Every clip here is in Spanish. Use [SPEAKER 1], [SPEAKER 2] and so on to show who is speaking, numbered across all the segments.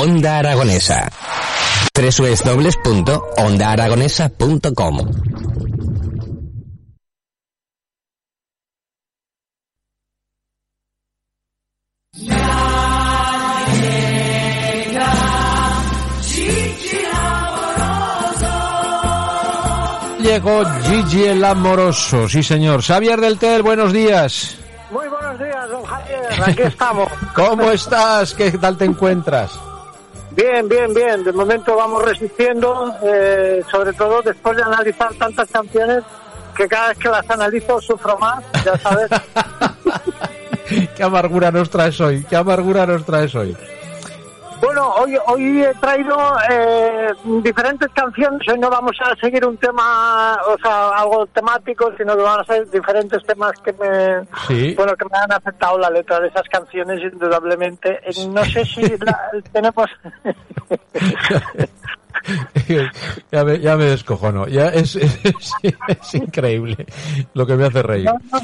[SPEAKER 1] Onda Aragonesa. www.ondaaragonesa.com
[SPEAKER 2] Llegó Gigi el amoroso, sí señor. Xavier del Tel, buenos días.
[SPEAKER 3] Muy buenos días, don Javier. Aquí estamos.
[SPEAKER 2] ¿Cómo estás? ¿Qué tal te encuentras?
[SPEAKER 3] Bien, bien, bien. De momento vamos resistiendo, eh, sobre todo después de analizar tantas canciones que cada vez que las analizo sufro más, ya sabes.
[SPEAKER 2] ¿Qué amargura nos traes hoy? ¿Qué amargura nos traes hoy?
[SPEAKER 3] Bueno, hoy, hoy he traído eh, diferentes canciones. Hoy no vamos a seguir un tema, o sea, algo temático, sino que van a ser diferentes temas que me,
[SPEAKER 2] Sí.
[SPEAKER 3] bueno, que me han afectado la letra de esas canciones, indudablemente. Eh, No sé si la- tenemos.
[SPEAKER 2] ya, me, ya me descojono. Ya es, es, es increíble lo que me hace reír.
[SPEAKER 3] No, no,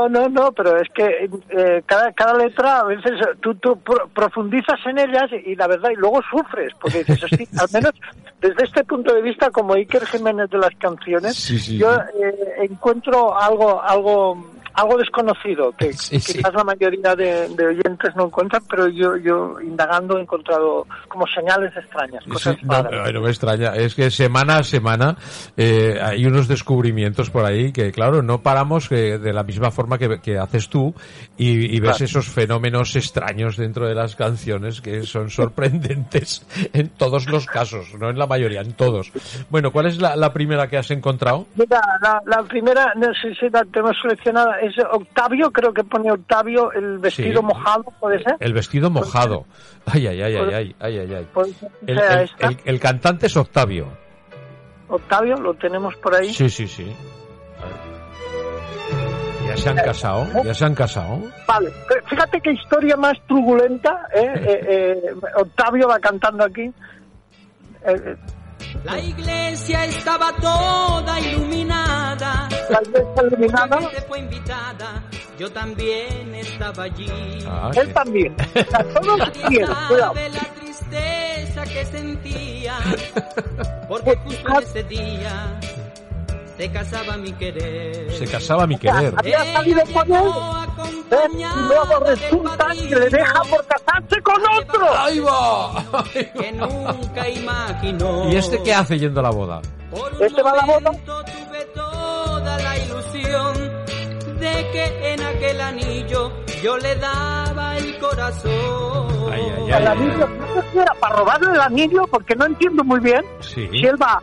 [SPEAKER 3] no, pero es que eh, cada, cada letra a veces tú, tú pro- profundizas en ellas y, la verdad, y luego sufres, porque dices, "Hosti, al menos desde este punto de vista, como Iker Jiménez de las canciones,
[SPEAKER 2] Sí, sí,
[SPEAKER 3] yo
[SPEAKER 2] sí.
[SPEAKER 3] eh, encuentro algo, algo, algo desconocido que
[SPEAKER 2] Sí, sí.
[SPEAKER 3] quizás la mayoría de, de oyentes no encuentran, pero yo, yo indagando he encontrado como señales extrañas, cosas
[SPEAKER 2] Sí, no, me extraña. Es que semana a semana eh, hay unos descubrimientos por ahí que, claro, no paramos eh, de la misma forma que, que haces tú y, y ves
[SPEAKER 3] Claro.
[SPEAKER 2] esos fenómenos extraños dentro de las canciones que son sorprendentes en todos los casos, no en la mayoría, en todos. Bueno, ¿cuál es la, la primera que has encontrado?
[SPEAKER 3] Mira, la, la primera, no sé si la tenemos seleccionada, es Octavio, creo que pone Octavio, el vestido
[SPEAKER 2] Sí.
[SPEAKER 3] mojado, ¿puede ser?
[SPEAKER 2] El vestido mojado. Ay, ay, ay, ay, ay, ay, ay, El, el- el- el cantante es Octavio.
[SPEAKER 3] Octavio, lo tenemos por ahí.
[SPEAKER 2] Sí, sí, sí. Ya se han casado, ya se han casado.
[SPEAKER 3] Vale, pero fíjate qué historia más turbulenta, ¿eh? Eh, eh, Octavio va cantando aquí. Eh, eh,
[SPEAKER 4] La iglesia estaba toda iluminada.
[SPEAKER 3] la iglesia iluminada,
[SPEAKER 4] fue invitada. Yo también estaba allí.
[SPEAKER 2] Ah,
[SPEAKER 3] él
[SPEAKER 2] sí.
[SPEAKER 3] también. Todos
[SPEAKER 4] la tristeza que sentía. Porque justo en ese día se casaba mi querer.
[SPEAKER 2] Se casaba mi querer.
[SPEAKER 3] Había salido con él, ¿eh? y luego resulta que le deja por casarse con otro.
[SPEAKER 2] ¡Ahí va! ¡Ahí
[SPEAKER 4] que nunca imaginó.
[SPEAKER 2] ¿Y este qué hace yendo a la boda?
[SPEAKER 3] ¿Este va a la boda?
[SPEAKER 4] tuve toda la ilusión de que en aquel anillo yo le daba el corazón.
[SPEAKER 2] Ay, ay,
[SPEAKER 3] El anillo, no sé si era para robarle el anillo, porque no entiendo muy bien
[SPEAKER 2] Sí.
[SPEAKER 3] si él va,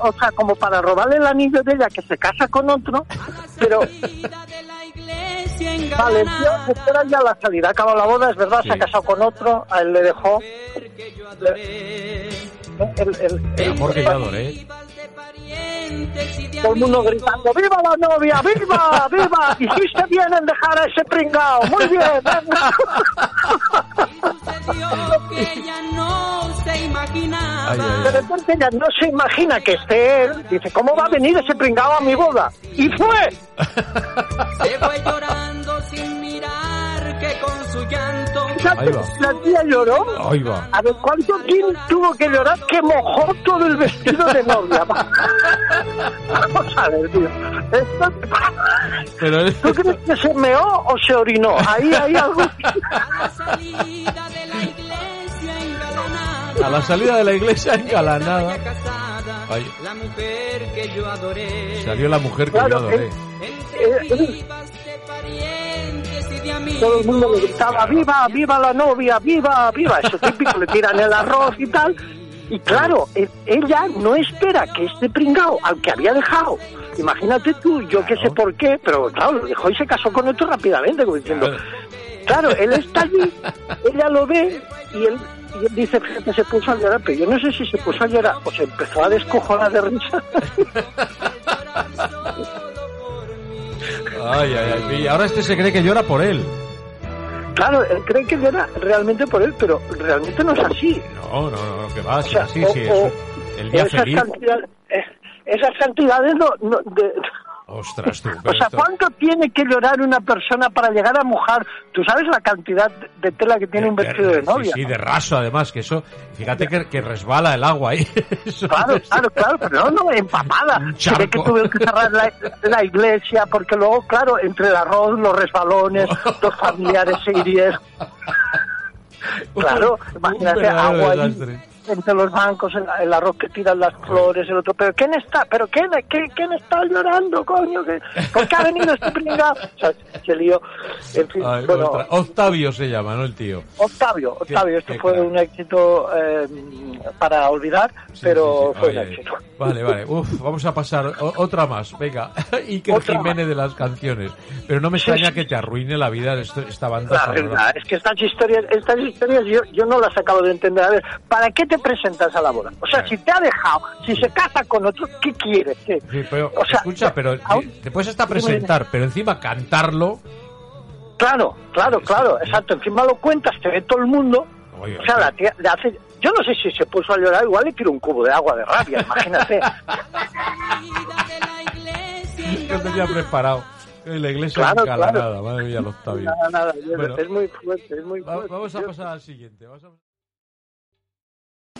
[SPEAKER 3] o sea, como para robarle el anillo de ella que se casa con otro, pero vale, el tío espera ya la salida, acaba la boda, es verdad,
[SPEAKER 2] Sí.
[SPEAKER 3] se ha casado con otro, a él le dejó. ¿eh? el, el-
[SPEAKER 2] El amor que yo adoré.
[SPEAKER 3] todo el mundo gritando, ¡viva la novia, viva, viva! Hiciste bien en dejar a ese pringao, muy bien, venga.
[SPEAKER 4] Que ella no se imaginaba.
[SPEAKER 2] Ay, ay,
[SPEAKER 3] De repente ella no se imagina que esté él, dice, ¿cómo va a venir ese pringao a mi boda? Y fue.
[SPEAKER 4] Se fue llorando sin mirar que con su llanto
[SPEAKER 2] Ahí va.
[SPEAKER 3] La tía lloró.
[SPEAKER 2] Ahí va.
[SPEAKER 3] A ver, ¿cuánto tiempo tuvo que llorar que mojó todo el vestido de novia? Vamos a ver, tío. Esto-
[SPEAKER 2] Pero
[SPEAKER 3] ¿Tú crees que se meó o se orinó? Ahí hay algo.
[SPEAKER 4] A la salida de la iglesia casada,
[SPEAKER 2] Ay.
[SPEAKER 4] la mujer que yo adoré.
[SPEAKER 2] Salió la mujer que
[SPEAKER 3] Claro,
[SPEAKER 2] yo adoré.
[SPEAKER 3] Eh,
[SPEAKER 4] de amigos.
[SPEAKER 3] Todo el mundo le gritaba, ¡viva, viva la novia, viva, viva! Eso típico, le tiran el arroz y tal. Y claro, ella no espera que este pringao, al que había dejado imagínate tú, yo que sé por qué, pero claro, lo dejó y se casó con otro rápidamente, como diciendo, claro, él está allí, ella lo ve y él dice, fíjate, se puso a llorar, pero yo no sé si se puso a llorar o se empezó a descojonar de risa.
[SPEAKER 2] Ay, ay, ay. Y ahora este se cree que llora por él.
[SPEAKER 3] Claro, él cree que llora realmente por él, pero realmente no es así.
[SPEAKER 2] No, no, no, que va,
[SPEAKER 3] O sea,
[SPEAKER 2] sí,
[SPEAKER 3] o-
[SPEAKER 2] sí,
[SPEAKER 3] o-
[SPEAKER 2] es el día
[SPEAKER 3] esas
[SPEAKER 2] feliz.
[SPEAKER 3] eh, esas cantidades no, no- de-
[SPEAKER 2] Ostras, tú.
[SPEAKER 3] o sea,
[SPEAKER 2] esto-
[SPEAKER 3] ¿cuánto tiene que llorar una persona para llegar a mojar? Tú sabes la cantidad de tela que tiene un vestido de novia.
[SPEAKER 2] Sí, sí, de raso además, que eso, fíjate que, que resbala el agua ahí. Eso
[SPEAKER 3] Claro, claro, claro, pero no, no, empapada. Se ve que tuvieron que cerrar la, la iglesia porque luego, claro, entre el arroz, los resbalones, los familiares se hirieron. Claro, imagínate agua ahí. Entre los bancos, el, el arroz que tiran las flores, el otro. Pero ¿quién está? ¿Pero quién, quién, quién está llorando, coño? ¿Qué- ¿Por qué ha venido este pringado? O sea, se lió. En fin,
[SPEAKER 2] Ay,
[SPEAKER 3] bueno,
[SPEAKER 2] otra- Octavio se llama, ¿no? El tío.
[SPEAKER 3] Octavio, Octavio, esto fue un éxito eh, para olvidar,
[SPEAKER 2] Sí,
[SPEAKER 3] pero
[SPEAKER 2] sí, sí.
[SPEAKER 3] fue un éxito.
[SPEAKER 2] Vale, vale. Uf, vamos a pasar o- otra más. Venga. Iker
[SPEAKER 3] Otra
[SPEAKER 2] Jiménez de las canciones. Pero no me extraña que te arruine la vida esto- esta banda
[SPEAKER 3] La
[SPEAKER 2] sonora.
[SPEAKER 3] verdad es que estas historias, estas historias yo, yo no las acabo de entender. A ver, ¿para qué te presentas a la boda? O sea,
[SPEAKER 2] Claro.
[SPEAKER 3] si te ha dejado, si se casa con otro, ¿qué quieres? ¿Qué?
[SPEAKER 2] Sí, pero,
[SPEAKER 3] O sea,
[SPEAKER 2] escucha, pero
[SPEAKER 3] aún-
[SPEAKER 2] te puedes hasta presentar, pero encima cantarlo.
[SPEAKER 3] Claro, claro, claro, exacto. Encima lo cuentas, te ve todo el mundo.
[SPEAKER 2] Oye,
[SPEAKER 3] O sea, la tía le hace... Yo no sé si se puso a llorar, igual le tiró un cubo de agua de rabia, imagínate.
[SPEAKER 2] Yo tenía preparado. En la iglesia
[SPEAKER 3] Claro,
[SPEAKER 2] encalanada,
[SPEAKER 3] claro.
[SPEAKER 2] madre mía, el Octavio.
[SPEAKER 3] Nada, nada, yo-
[SPEAKER 2] Bueno.
[SPEAKER 3] es muy fuerte, es muy
[SPEAKER 2] Va-
[SPEAKER 3] fuerte.
[SPEAKER 2] Vamos a pasar al siguiente. Vamos a-